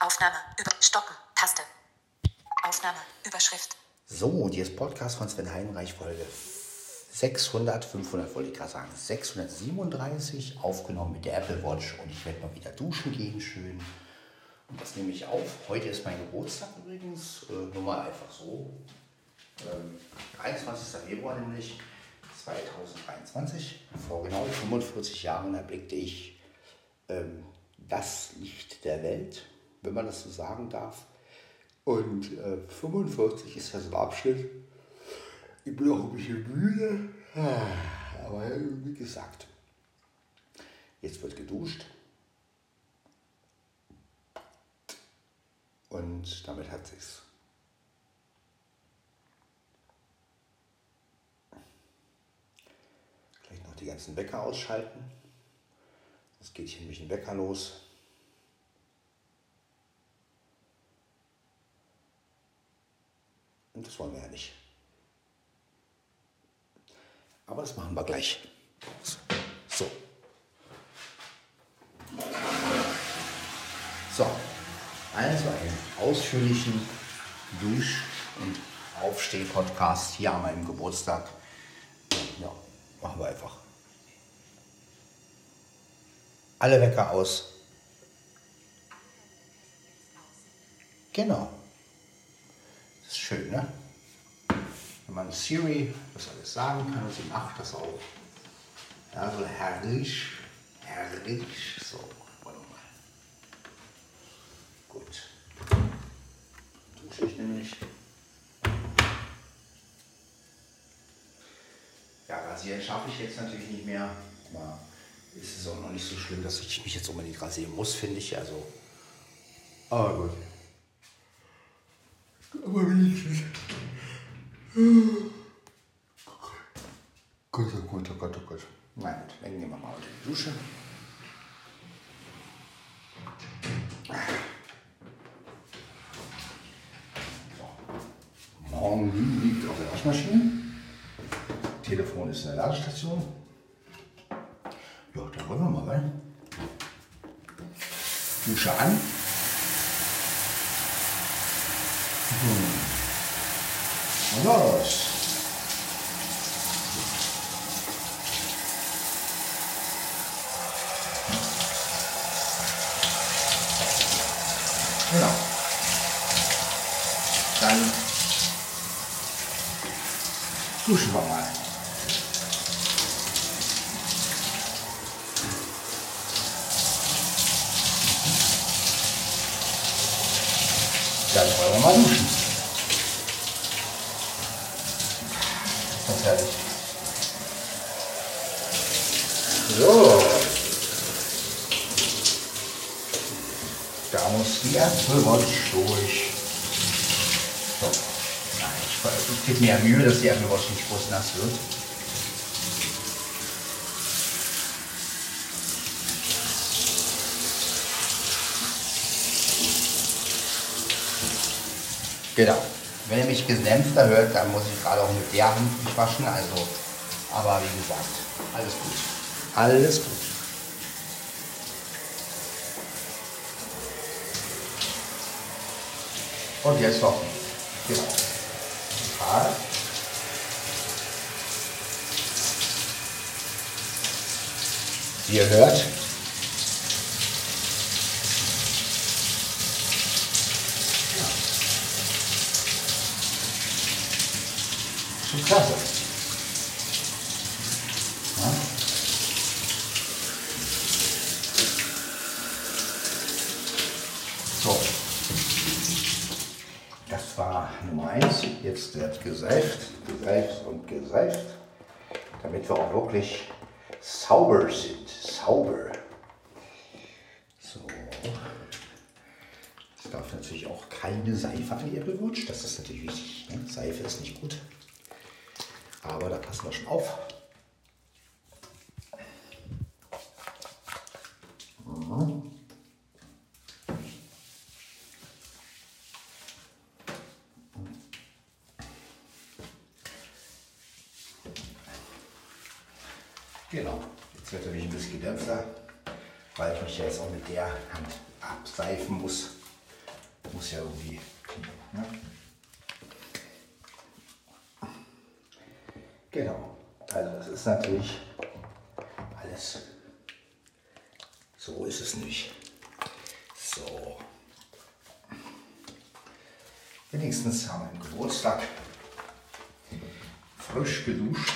Aufnahme. Über Stoppen. Taste. Aufnahme. Überschrift. So, hier ist Podcast von Sven Heinreich, Folge 600, 500 wollte ich gerade sagen, 637, aufgenommen mit der Apple Watch und ich werde mal wieder duschen gehen, schön. Und das nehme ich auf. Heute ist mein Geburtstag übrigens, äh, nur mal einfach so. Ähm, 23. Februar nämlich 2023. Vor genau 45 Jahren erblickte ich ähm, das Licht der Welt, wenn man das so sagen darf. Und äh, 45 ist ja so ein Abschnitt. Ich bin auch ein bisschen müde. Ah, Aber wie gesagt, jetzt wird geduscht. Und damit hat sich's. Gleich noch die ganzen Wecker ausschalten. Es geht hier nämlich ein Wecker los. Und das wollen wir ja nicht. Aber das machen wir gleich. So. So. Also einen ausführlichen Dusch- und Aufsteh-Podcast hier an meinem Geburtstag. Ja, machen wir einfach. Alle Wecker aus. Genau. Ist schön, ne? Wenn man Siri das alles sagen kann, sie macht das auch. Ja, so herrlich. Herrlich. So, wir mal. Gut. Dusche ich nämlich. Ja, rasieren schaffe ich jetzt natürlich nicht mehr. Ist es auch noch nicht so schlimm, dass ich mich jetzt unbedingt rasieren muss, finde ich. Also. Aber gut. Aber wenigstens. Gott, oh Gott, oh Gott, oh Gott. Na gut, dann gehen wir mal unter die Dusche. Morgen liegt auf der Waschmaschine. Telefon ist in der Ladestation. Ja, dann wollen wir mal rein. Dusche an. Und los. Genau. Dann duschen wir mal. Dann wollen wir mal duschen. Ist das herrlich. So. Da muss die Apple Watch durch. So. Nein, ich, ich gebe mir ja Mühe, dass die Apple Watch nicht groß nass wird. Genau. Wenn ihr mich gedämpfter hört, dann muss ich gerade auch mit der Hand mich waschen. Also, aber wie gesagt, alles gut. Alles gut. Und jetzt noch. Genau. Total. Wie ihr hört, schon klasse. Ja? So. Das war Nummer 1. Jetzt wird geseift, geseift und geseift, damit wir auch wirklich sauber sind. Sauber. So. Es darf natürlich auch keine Seife an die Apple Watch. Das ist natürlich wichtig. Ne? Seife ist nicht gut. Aber da passen wir schon auf. Genau, jetzt wird er mich ein bisschen gedämpfter, weil ich mich jetzt auch mit der Hand abseifen muss. muss ja irgendwie. Ne? Genau. Also das ist natürlich alles. So ist es nicht. So. Wenigstens haben wir einen Geburtstag frisch geduscht.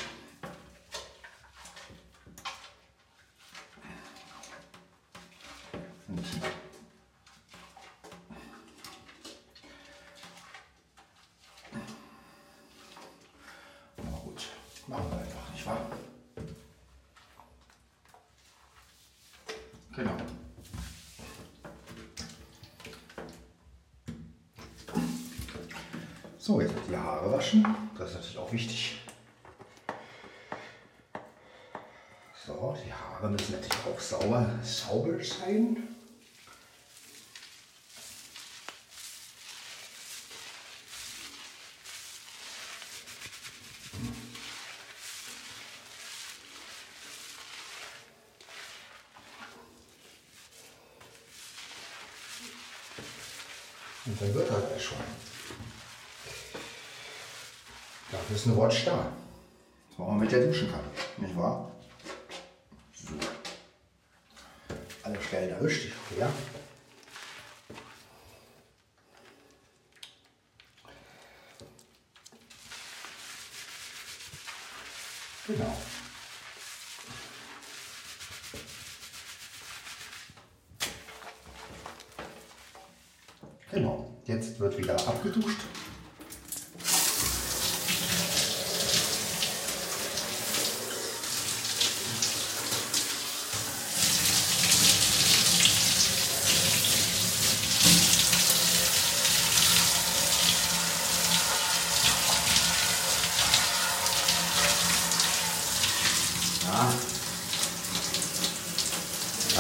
Und na gut, machen wir einfach, nicht wahr? Genau. So, jetzt die Haare waschen. Das ist natürlich auch wichtig. So, die Haare müssen natürlich auch sauber, sauber sein. Und dann wird er schon. Dafür ist Watch da. Wo man mit der duschen kann. Nicht wahr? So. Alle Stellen erwischt. Ja. Genau. Genau. Jetzt wird wieder abgeduscht.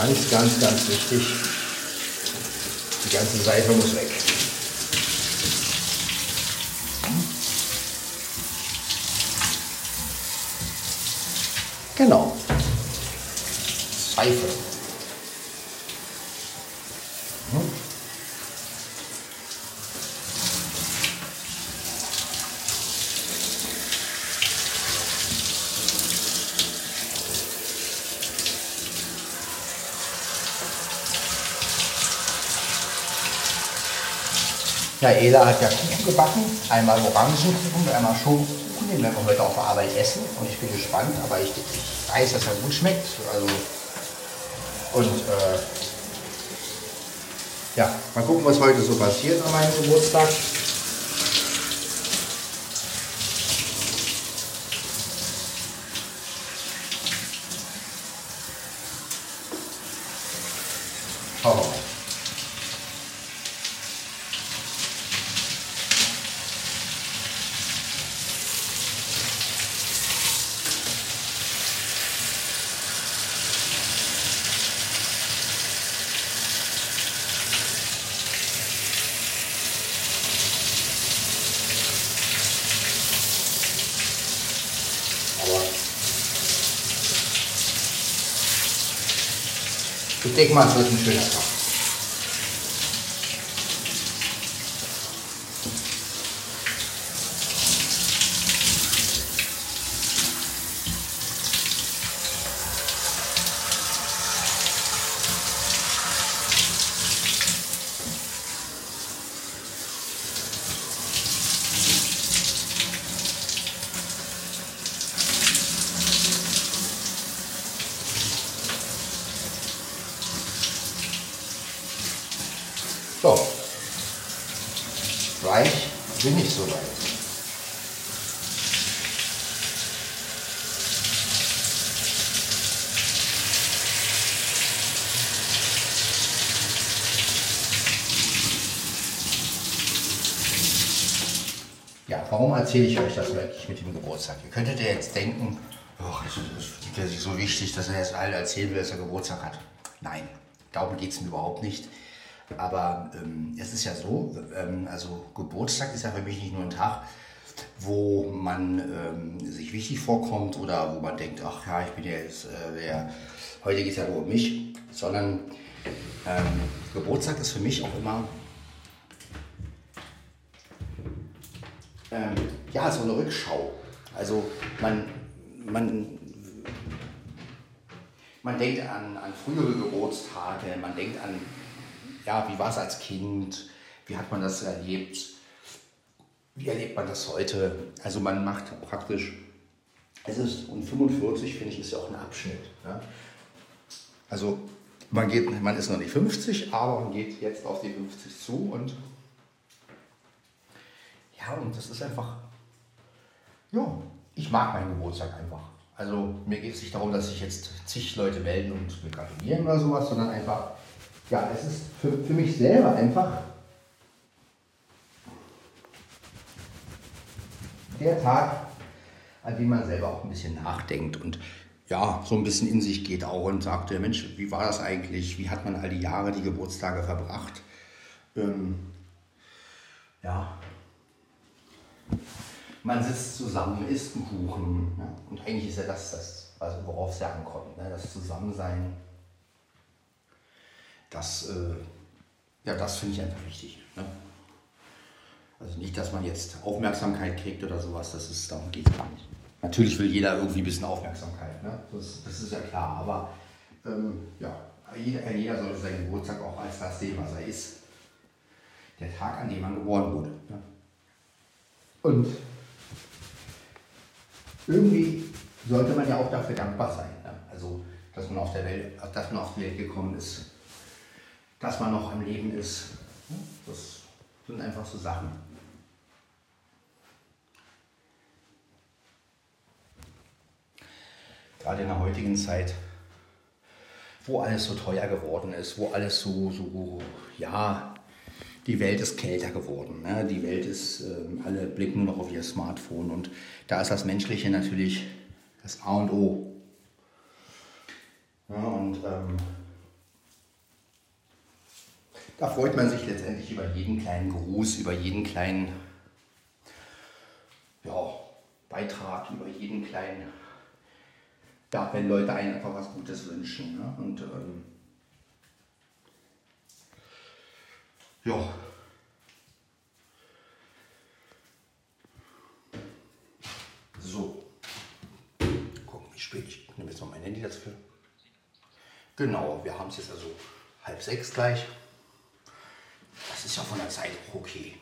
Ganz, ganz, ganz wichtig. Die ganze Seife muss weg. Genau. Seife. Ja, Ela hat ja Kuchen gebacken, einmal Orangenkuchen einmal Schokokuchen, den werden wir heute auf der Arbeit essen und ich bin gespannt, aber ich, ich weiß, dass er gut schmeckt. Also, und äh, ja, mal gucken, was heute so passiert an meinem Geburtstag. Schauen. Ich denke mal, es wird ein schöner Tag. So. Weich bin ich so weit. Ja, warum erzähle ich euch das wirklich mit dem Geburtstag? Ihr könntet ja jetzt denken, ach, das ist so wichtig, dass er jetzt allen erzählen will, dass er Geburtstag hat. Nein, darum geht es mir überhaupt nicht. Aber ähm, es ist ja so, ähm, also Geburtstag ist ja für mich nicht nur ein Tag, wo man ähm, sich wichtig vorkommt oder wo man denkt, ach ja, ich bin ja jetzt, äh, der, heute geht es ja nur um mich, sondern ähm, Geburtstag ist für mich auch immer ähm, ja, so eine Rückschau. Also man, man, man denkt an, an frühere Geburtstage, man denkt an, ja, wie war es als Kind, wie hat man das erlebt, wie erlebt man das heute. Also man macht praktisch, es ist, und 45 finde ich ist ja auch ein Abschnitt. Ja? Also man, geht, man ist noch nicht 50, aber man geht jetzt auf die 50 zu und ja, und das ist einfach, ja, ich mag meinen Geburtstag einfach. Also mir geht es nicht darum, dass sich jetzt zig Leute melden und mir gratulieren oder sowas, sondern einfach, ja, es ist für, für mich selber einfach der Tag, an dem man selber auch ein bisschen nachdenkt und ja, so ein bisschen in sich geht auch und sagt, Mensch, wie war das eigentlich? Wie hat man all die Jahre die Geburtstage verbracht? Ähm, ja, man sitzt zusammen, isst einen Kuchen. Ne? Und eigentlich ist ja das, das also worauf es ja ankommt, ne? das Zusammensein. Das, äh, ja, das finde ich einfach wichtig. Ne? Also nicht, dass man jetzt Aufmerksamkeit kriegt oder sowas, das ist, darum geht es gar nicht. Natürlich will jeder irgendwie ein bisschen Aufmerksamkeit, ne? das, das ist ja klar, aber ähm, ja, jeder, jeder sollte seinen Geburtstag auch als das sehen, was er ist. Der Tag, an dem man geboren wurde. Ne? Und irgendwie sollte man ja auch dafür dankbar sein. Ne? Also, dass man, auf der Welt, dass man auf die Welt gekommen ist, dass man noch am Leben ist. Das sind einfach so Sachen. Gerade in der heutigen Zeit, wo alles so teuer geworden ist, wo alles so, so ja, die Welt ist kälter geworden. Ne? Die Welt ist, äh, alle blicken nur noch auf ihr Smartphone und da ist das Menschliche natürlich das A und O. Ja, und ähm, da freut man sich letztendlich über jeden kleinen Gruß, über jeden kleinen ja, Beitrag, über jeden kleinen, ja, wenn Leute einem einfach was Gutes wünschen. Ne? Und ähm, Ja. So. Gucken, wie spät. Ich nehme jetzt noch mein Handy dafür. Genau, wir haben es jetzt also halb sechs gleich. Das ist ja von der Zeit auch okay.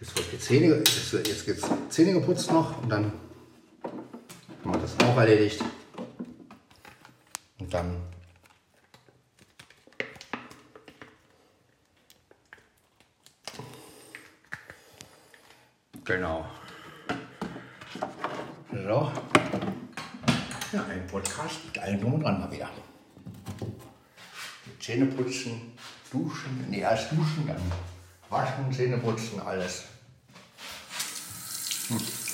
Jetzt wird die Zähne, jetzt, geht's Zähne geputzt noch und dann haben wir das auch erledigt. Und dann Genau. So. Ja, ein Podcast mit allem drum und dran mal wieder. Zähne putzen, duschen, nee, erst duschen, dann waschen, Zähne putzen, alles. Hm.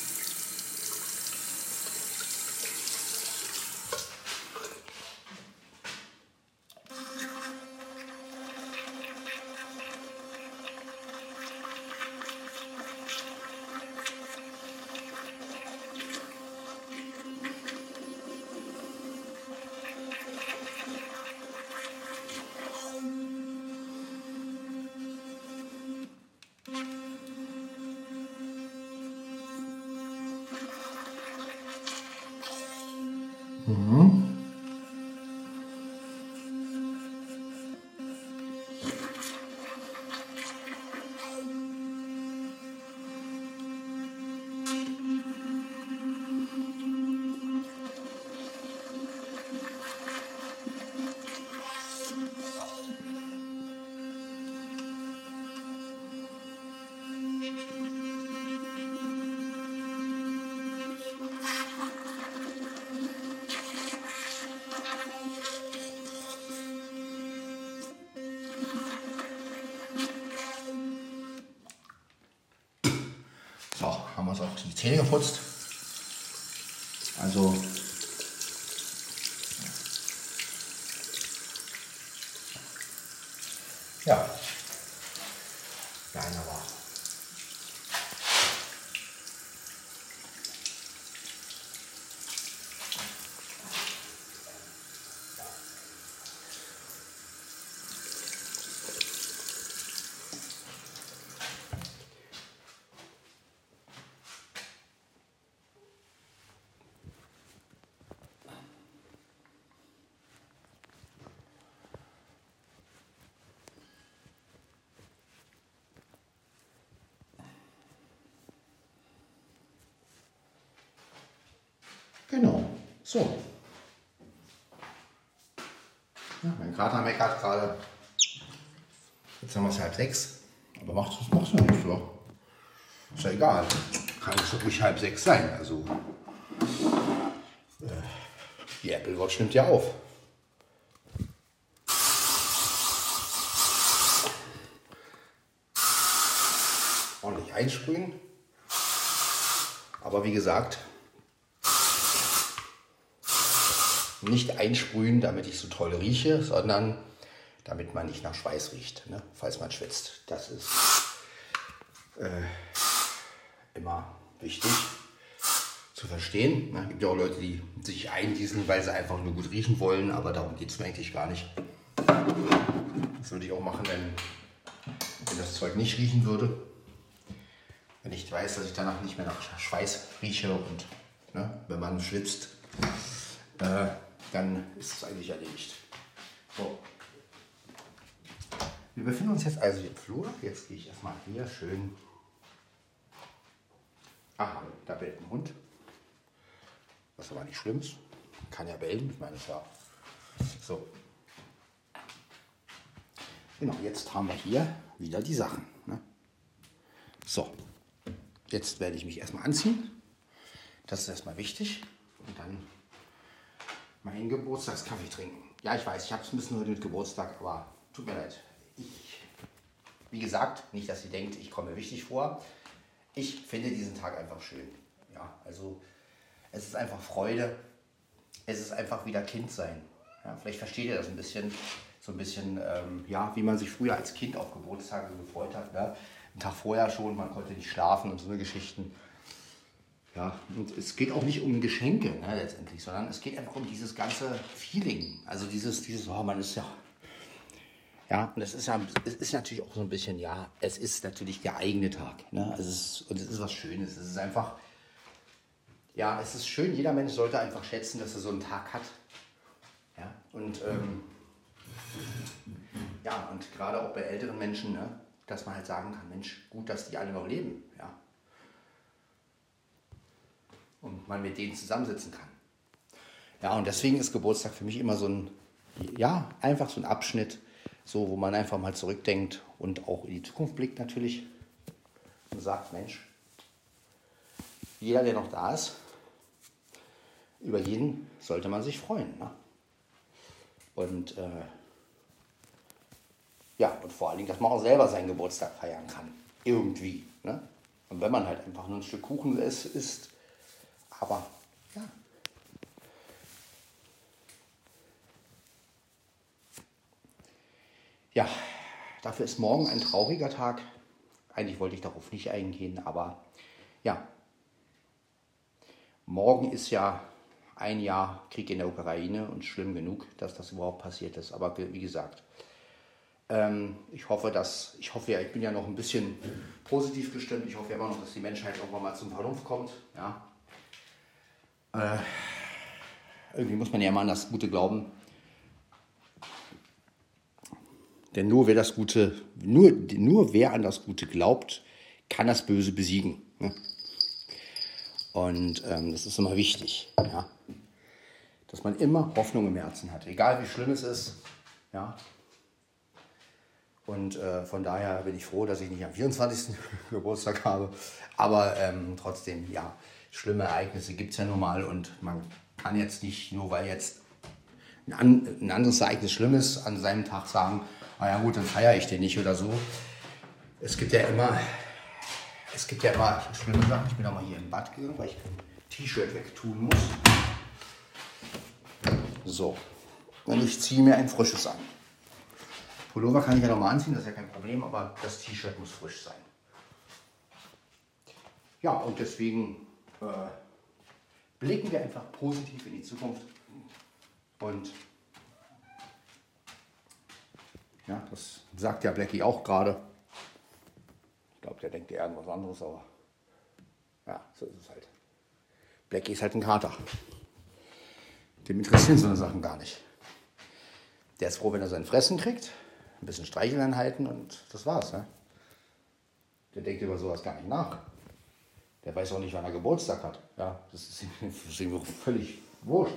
Zähne geputzt. Also ja, wunderbar. So. Ja, mein Kater meckert gerade. Jetzt haben wir es halb sechs. Aber macht es macht's ja nicht so. Ist ja egal. Kann es ruhig halb sechs sein. Also. Äh, die Apple Watch nimmt ja auf. Ordentlich einsprühen. Aber wie gesagt, nicht einsprühen, damit ich so toll rieche, sondern damit man nicht nach Schweiß riecht, ne? falls man schwitzt. Das ist äh, immer wichtig zu verstehen. Es gibt ja auch Leute, die sich eingießen, weil sie einfach nur gut riechen wollen, aber darum geht es mir eigentlich gar nicht. Das würde ich auch machen, wenn, wenn das Zeug nicht riechen würde. Wenn ich weiß, dass ich danach nicht mehr nach Schweiß rieche und ne, wenn man schwitzt, äh, dann ist es eigentlich erledigt. So. Wir befinden uns jetzt also im Flur. Jetzt gehe ich erstmal hier schön. Aha, da bellt ein Hund. Was aber nicht schlimm ist. Kann ja bellen, ich meine, es ja. So. Genau, jetzt haben wir hier wieder die Sachen. Ne? So, jetzt werde ich mich erstmal anziehen. Das ist erstmal wichtig. Und dann meinen Geburtstagskaffee trinken. Ja, ich weiß, ich habe es ein bisschen heute mit Geburtstag, aber tut mir leid. Ich, wie gesagt, nicht, dass ihr denkt, ich komme wichtig vor. Ich finde diesen Tag einfach schön. Ja, also es ist einfach Freude. Es ist einfach wieder Kind sein. Ja, vielleicht versteht ihr das ein bisschen, so ein bisschen, ähm, ja, wie man sich früher als Kind auf Geburtstage gefreut hat. Ne? Einen Tag vorher schon, man konnte nicht schlafen und so eine Geschichten. Ja, und es geht auch nicht um Geschenke ne, letztendlich, sondern es geht einfach um dieses ganze Feeling. Also dieses, dieses, oh, man ist ja. Ja, und es ist ja, es ist natürlich auch so ein bisschen, ja, es ist natürlich der eigene Tag. Ne? Es ist, und es ist was Schönes. Es ist einfach, ja, es ist schön, jeder Mensch sollte einfach schätzen, dass er so einen Tag hat. Ja, und ähm, ja, und gerade auch bei älteren Menschen, ne, dass man halt sagen kann, Mensch, gut, dass die alle noch leben. Ja, und man mit denen zusammensitzen kann. Ja, und deswegen ist Geburtstag für mich immer so ein, ja, einfach so ein Abschnitt, so, wo man einfach mal zurückdenkt und auch in die Zukunft blickt natürlich und sagt, Mensch, jeder, der noch da ist, über jeden sollte man sich freuen. Ne? Und äh, ja, und vor allen Dingen, dass man auch selber seinen Geburtstag feiern kann. Irgendwie. Ne? Und wenn man halt einfach nur ein Stück Kuchen isst, isst aber ja. Ja, dafür ist morgen ein trauriger Tag. Eigentlich wollte ich darauf nicht eingehen, aber ja. Morgen ist ja ein Jahr Krieg in der Ukraine und schlimm genug, dass das überhaupt passiert ist. Aber wie gesagt, ähm, ich hoffe, dass, ich hoffe ja, ich bin ja noch ein bisschen positiv gestimmt. Ich hoffe immer noch, dass die Menschheit irgendwann mal zum Vernunft kommt. Ja, äh, irgendwie muss man ja immer an das Gute glauben. Denn nur wer das Gute, nur, nur wer an das Gute glaubt, kann das Böse besiegen. Ne? Und ähm, das ist immer wichtig, ja? dass man immer Hoffnung im Herzen hat, egal wie schlimm es ist. Ja? Und äh, von daher bin ich froh, dass ich nicht am 24. Geburtstag habe. Aber ähm, trotzdem, ja, schlimme Ereignisse gibt es ja nun mal und man kann jetzt nicht, nur weil jetzt ein, ein anderes Ereignis schlimm ist, an seinem Tag sagen, naja gut, dann feiere ich den nicht oder so. Es gibt ja immer, es gibt ja immer schlimme Sachen. Ich bin auch mal hier im Bad gegangen, weil ich ein T-Shirt wegtun muss. So, und ich ziehe mir ein frisches an. Pullover kann ich ja noch mal anziehen, das ist ja kein Problem, aber das T-Shirt muss frisch sein. Ja, und deswegen äh, blicken wir einfach positiv in die Zukunft. Und ja, das sagt ja Blackie auch gerade. Ich glaube, der denkt eher an was anderes, aber ja, so ist es halt. Blackie ist halt ein Kater. Dem interessieren so eine Sachen gar nicht. Der ist froh, wenn er sein Fressen kriegt, ein bisschen Streicheleinheiten und das war's. Ne? Der denkt über sowas gar nicht nach. Der weiß auch nicht, wann er Geburtstag hat. Ja, das ist ihm völlig, Wurscht.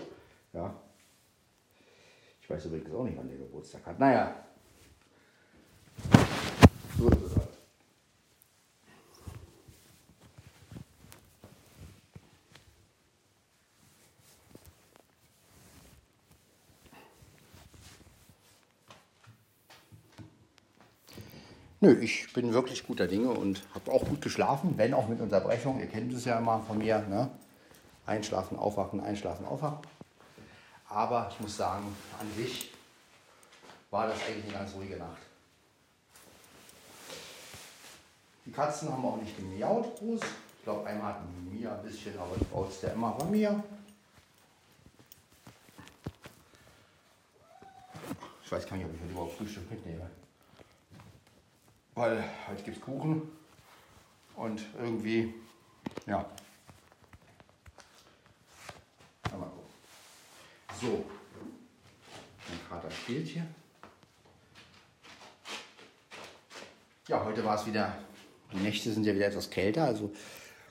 Ja. Ich weiß übrigens auch nicht, wann der Geburtstag hat. Naja. So ist es halt. Nö, ich bin wirklich guter Dinge und habe auch gut geschlafen, wenn auch mit Unterbrechung. Ihr kennt es ja immer von mir. Ne? Einschlafen, aufwachen, einschlafen, aufwachen. Aber ich muss sagen, an sich war das eigentlich eine ganz ruhige Nacht. Die Katzen haben auch nicht gemiaut groß. Ich glaube, einmal hat Mia ein bisschen, aber die baut der immer bei mir. Ich weiß gar nicht, ob ich heute überhaupt Frühstück mitnehme. Weil heute gibt es Kuchen und irgendwie, ja. So, mein Kater spielt hier. Ja, heute war es wieder, die Nächte sind ja wieder etwas kälter, also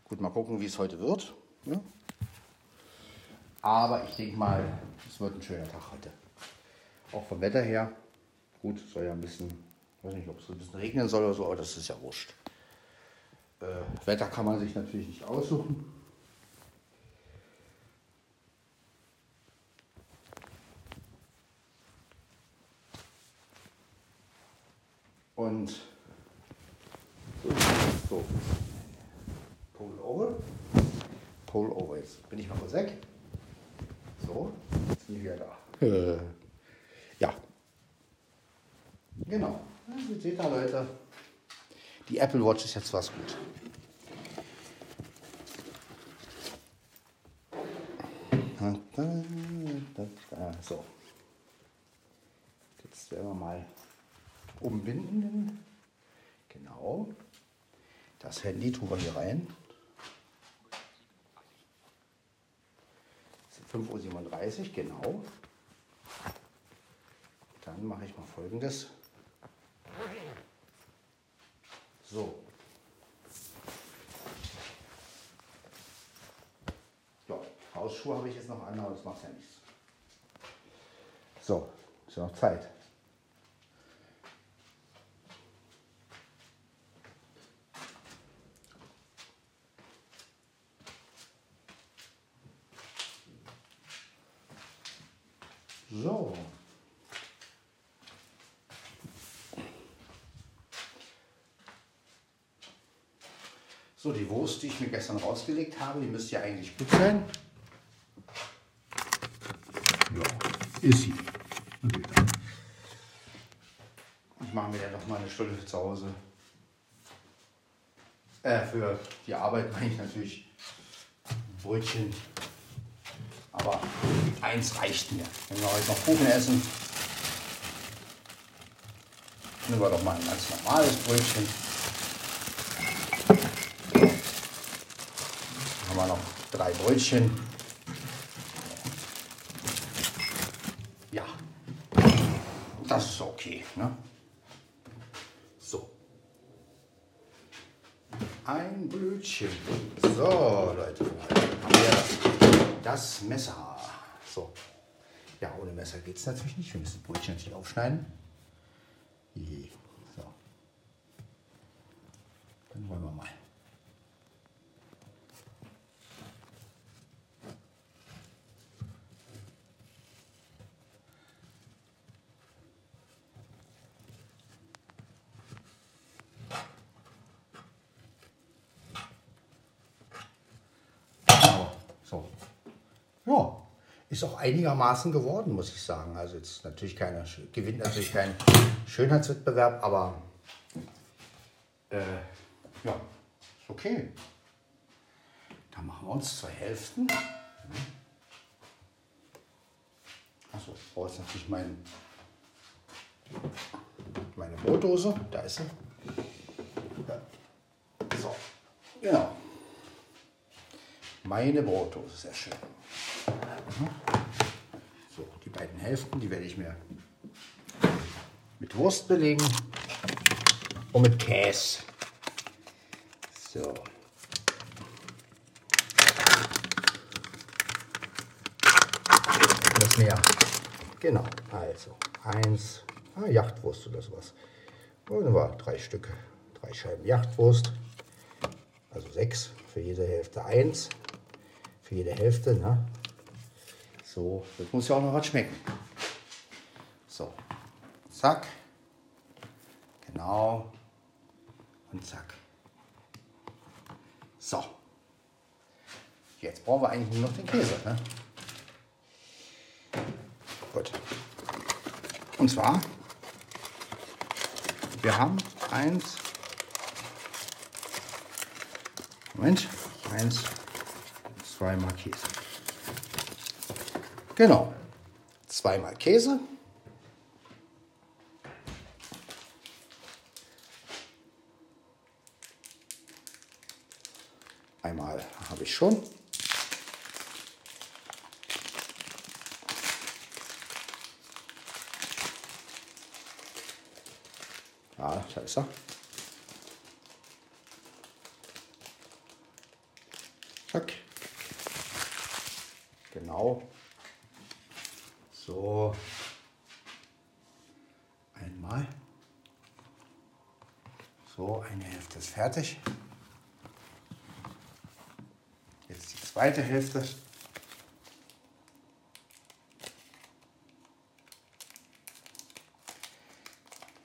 gut, mal gucken, wie es heute wird. Ja? Aber ich denke mal, es wird ein schöner Tag heute. Auch vom Wetter her. Gut, soll ja ein bisschen, weiß nicht, ob es ein bisschen regnen soll oder so, aber das ist ja wurscht. Äh, Wetter kann man sich natürlich nicht aussuchen. Und so, so. Pull over. Pull over. Jetzt bin ich mal kurz weg. So, jetzt bin ich wieder da. Äh, ja. Genau. Ja, seht ihr, Leute. Die Apple Watch ist jetzt was gut. So. Jetzt werden wir mal umbinden. Genau. Das Handy tun wir hier rein. 5.37 Uhr, genau. Dann mache ich mal folgendes. So. Ja, Hausschuhe habe ich jetzt noch an, aber das macht ja nichts. So, ist ja noch Zeit. So. So, die Wurst, die ich mir gestern rausgelegt habe, die müsste ja eigentlich gut sein. Ja, ist sie. Ich mache mir dann noch mal eine Stunde zu Hause. Äh, für die Arbeit meine ich natürlich Brötchen. Aber eins reicht mir. Wenn wir heute noch Kuchen essen, nehmen wir doch mal ein ganz normales Brötchen. Dann haben wir noch drei Brötchen. Ja, das ist okay. Ne? So. Ein Brötchen. So, Leute, das, Messer. So. Ja, ohne Messer geht es natürlich nicht. Wir müssen Brötchen natürlich aufschneiden. Je. So. Dann wollen wir mal. Genau. So. Ja, ist auch einigermaßen geworden, muss ich sagen. Also jetzt natürlich keine, gewinnt natürlich keinen Schönheitswettbewerb, aber äh, ja, ist okay. Dann machen wir uns zwei Hälften. Achso, ich brauche jetzt natürlich mein, meine Brotdose. Da ist sie. So, genau. Meine Brotdose, sehr schön. So, die beiden Hälften, die werde ich mir mit Wurst belegen und mit Käse. So. nicht mehr. Genau, also eins, ah, Jachtwurst oder sowas. Und war drei Stücke, drei Scheiben Jachtwurst. Also sechs, für jede Hälfte eins. Für jede Hälfte, ne? So, das muss ja auch noch was schmecken. So, zack. Genau. Und zack. So. Jetzt brauchen wir eigentlich nur noch den Käse. Ne? Gut. Und zwar, wir haben eins, Moment, eins, zweimal Käse. Genau, zweimal Käse. Einmal habe ich schon. Ja, da ist er. Zack. Genau. So. Einmal. So, eine Hälfte ist fertig. Jetzt die zweite Hälfte.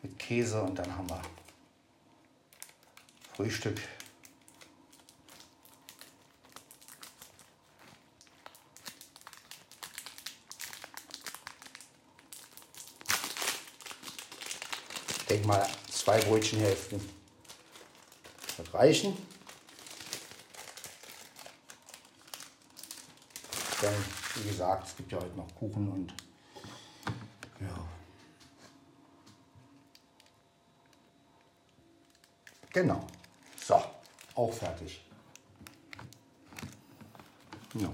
Mit Käse und dann haben wir Frühstück. Ich denke mal, zwei Brötchenhälften reichen. Denn, wie gesagt, es gibt ja heute noch Kuchen und ja. Genau. So, auch fertig. Ja.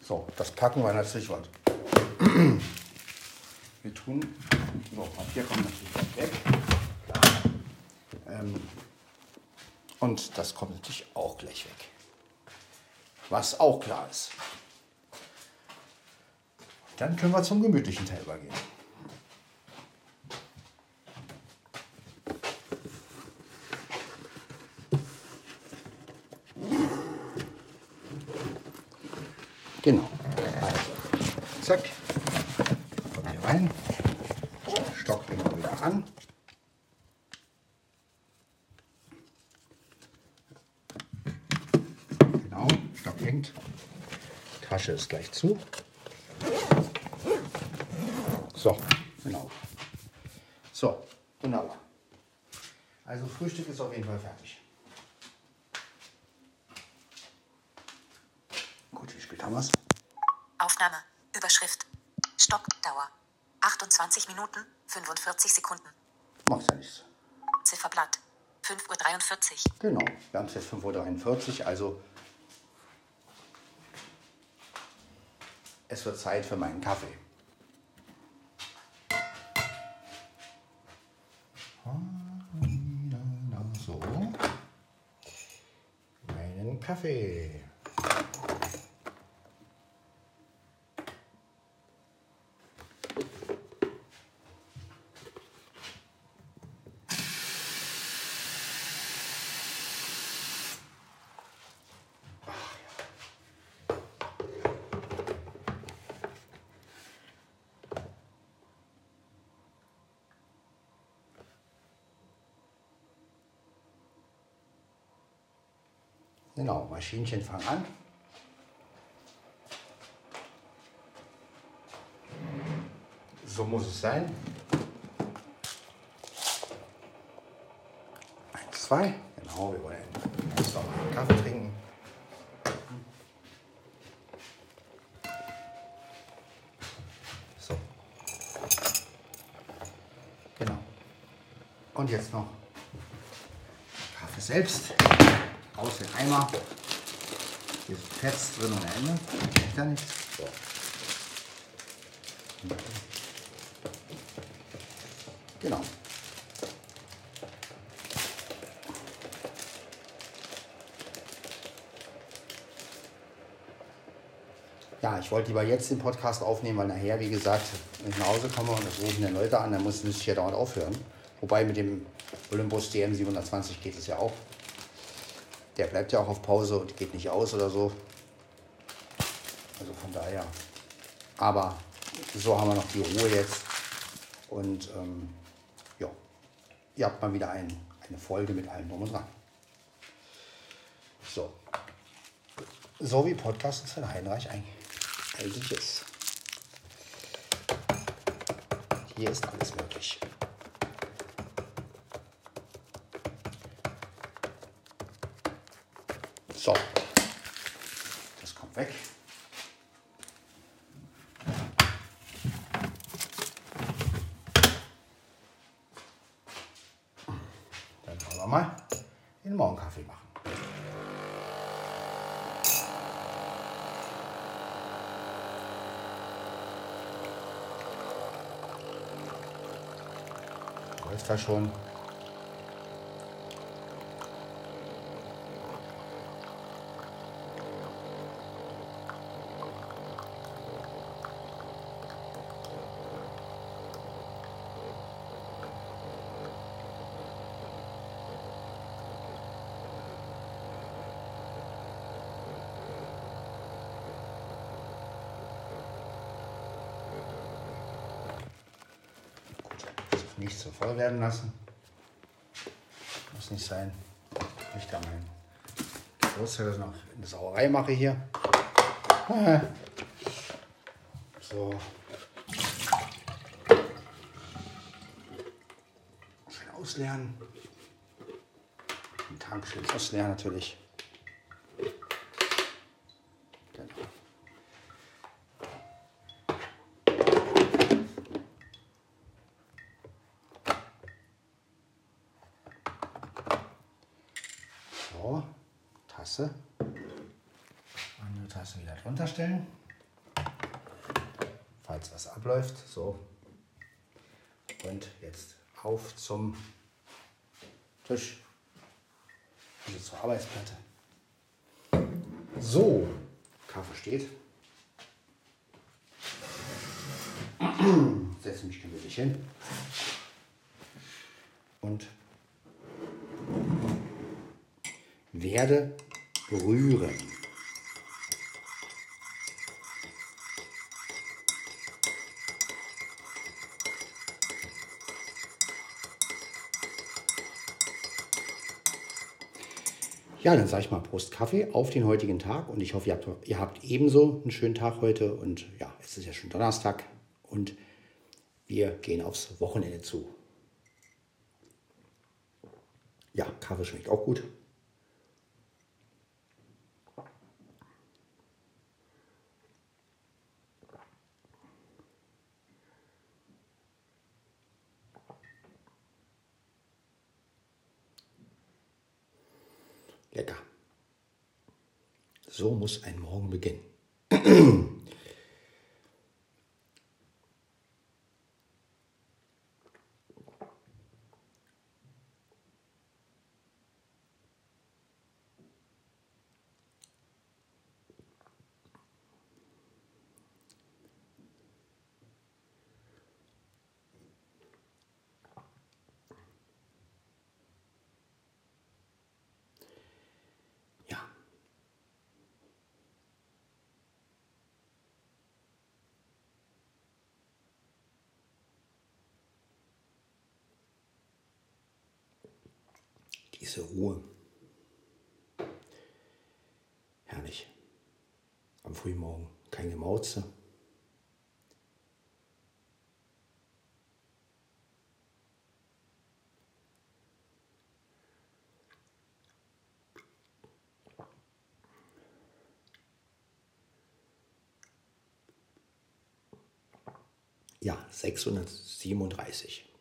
So, das packen wir natürlich was. Wir tun, Papier kommt natürlich weg. Ähm, und das kommt natürlich auch gleich weg. Was auch klar ist. Dann können wir zum gemütlichen Teil übergehen. Genau. Also, zack. Kommt hier rein. Stock genau wieder an. Genau, Stock hängt. Tasche ist gleich zu. So, genau. So, wunderbar. Also Frühstück ist auf jeden Fall fertig. Gut, wie spät haben wir es? Aufnahme. Überschrift. Stoppdauer. 28 Minuten, 45 Sekunden. Macht ja nichts. Zifferblatt. 5.43 Uhr. Genau, wir haben es jetzt 5.43 Uhr, also wird Zeit für meinen Kaffee. So. Meinen Kaffee. Genau, Maschinchen fangen an. So muss es sein. Eins, zwei. Genau, wir wollen erst noch einen Kaffee trinken. So. Genau. Und jetzt noch Kaffee selbst aus dem Eimer. Hier ist Fetz drin ohne Ende. Ist ja nichts. So. Genau. Ja, ich wollte lieber jetzt den Podcast aufnehmen, weil nachher, wie gesagt, wenn ich nach Hause komme und es rufen dann Leute an, dann muss, müsste ich ja dauernd aufhören. Wobei mit dem Olympus DM 720 geht es ja auch. Der bleibt ja auch auf Pause und geht nicht aus oder so. Also von daher. Aber so haben wir noch die Ruhe jetzt. Und ähm, ja, ihr habt mal wieder ein, eine Folge mit allem drum und dran. So. So wie Podcast Sven Heinreich eigentlich ist. Hier ist alles möglich. So. Das kommt weg. Dann wollen wir mal den Morgenkaffee machen. Läuft da schon. Gut, nicht zu voll werden lassen. Muss nicht sein. Ich da meinen Geburtstag noch eine Sauerei mache hier. So. Schön ausleeren. Den Tank schön ausleeren natürlich. Genau. Tasse. Andere Tasse wieder drunter stellen. Falls was abläuft. So. Und jetzt auf zum Tisch. Also zur Arbeitsplatte. So, Kaffee steht. Setze mich gemütlich hin. Und werde rühren. Ja, dann sage ich mal Prost Kaffee auf den heutigen Tag und ich hoffe, ihr habt, ihr habt ebenso einen schönen Tag heute und ja, es ist ja schon Donnerstag und wir gehen aufs Wochenende zu. Ja, Kaffee schmeckt auch gut. Lecker. So muss ein Morgen beginnen. Ja. Diese Ruhe. Herrlich. Am Frühmorgen kein Gemauze. Ja, 637.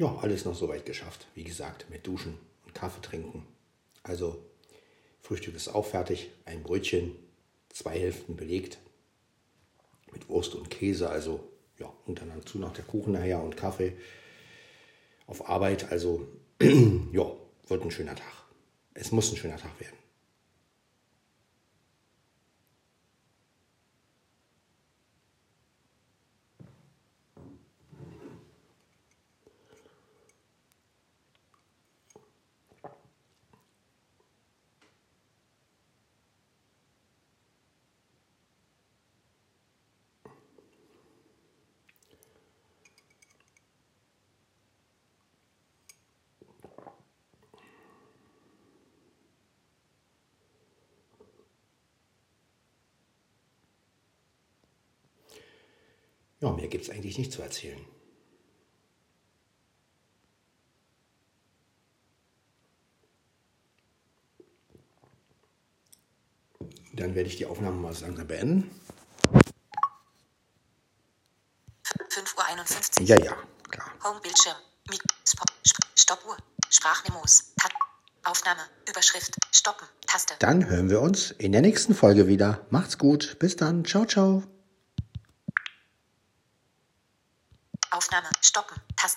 Ja, alles noch soweit geschafft. Wie gesagt, mit Duschen und Kaffee trinken. Also, Frühstück ist auch fertig. Ein Brötchen, zwei Hälften belegt. Mit Wurst und Käse. Also, ja, und dann dazu noch der Kuchen nachher und Kaffee. Auf Arbeit. Also, ja, wird ein schöner Tag. Es muss ein schöner Tag werden. Ja, mehr gibt es eigentlich nicht zu erzählen. Dann werde ich die Aufnahme mal langsam beenden. 5.51 Uhr. Ja, ja, klar. Home-Bildschirm. Sp Stoppuhr. Sprachmemos. Tab. Aufnahme. Überschrift. Stoppen. Taste. Dann hören wir uns in der nächsten Folge wieder. Macht's gut. Bis dann. Ciao, ciao. Aufnahme. Stoppen. Taste.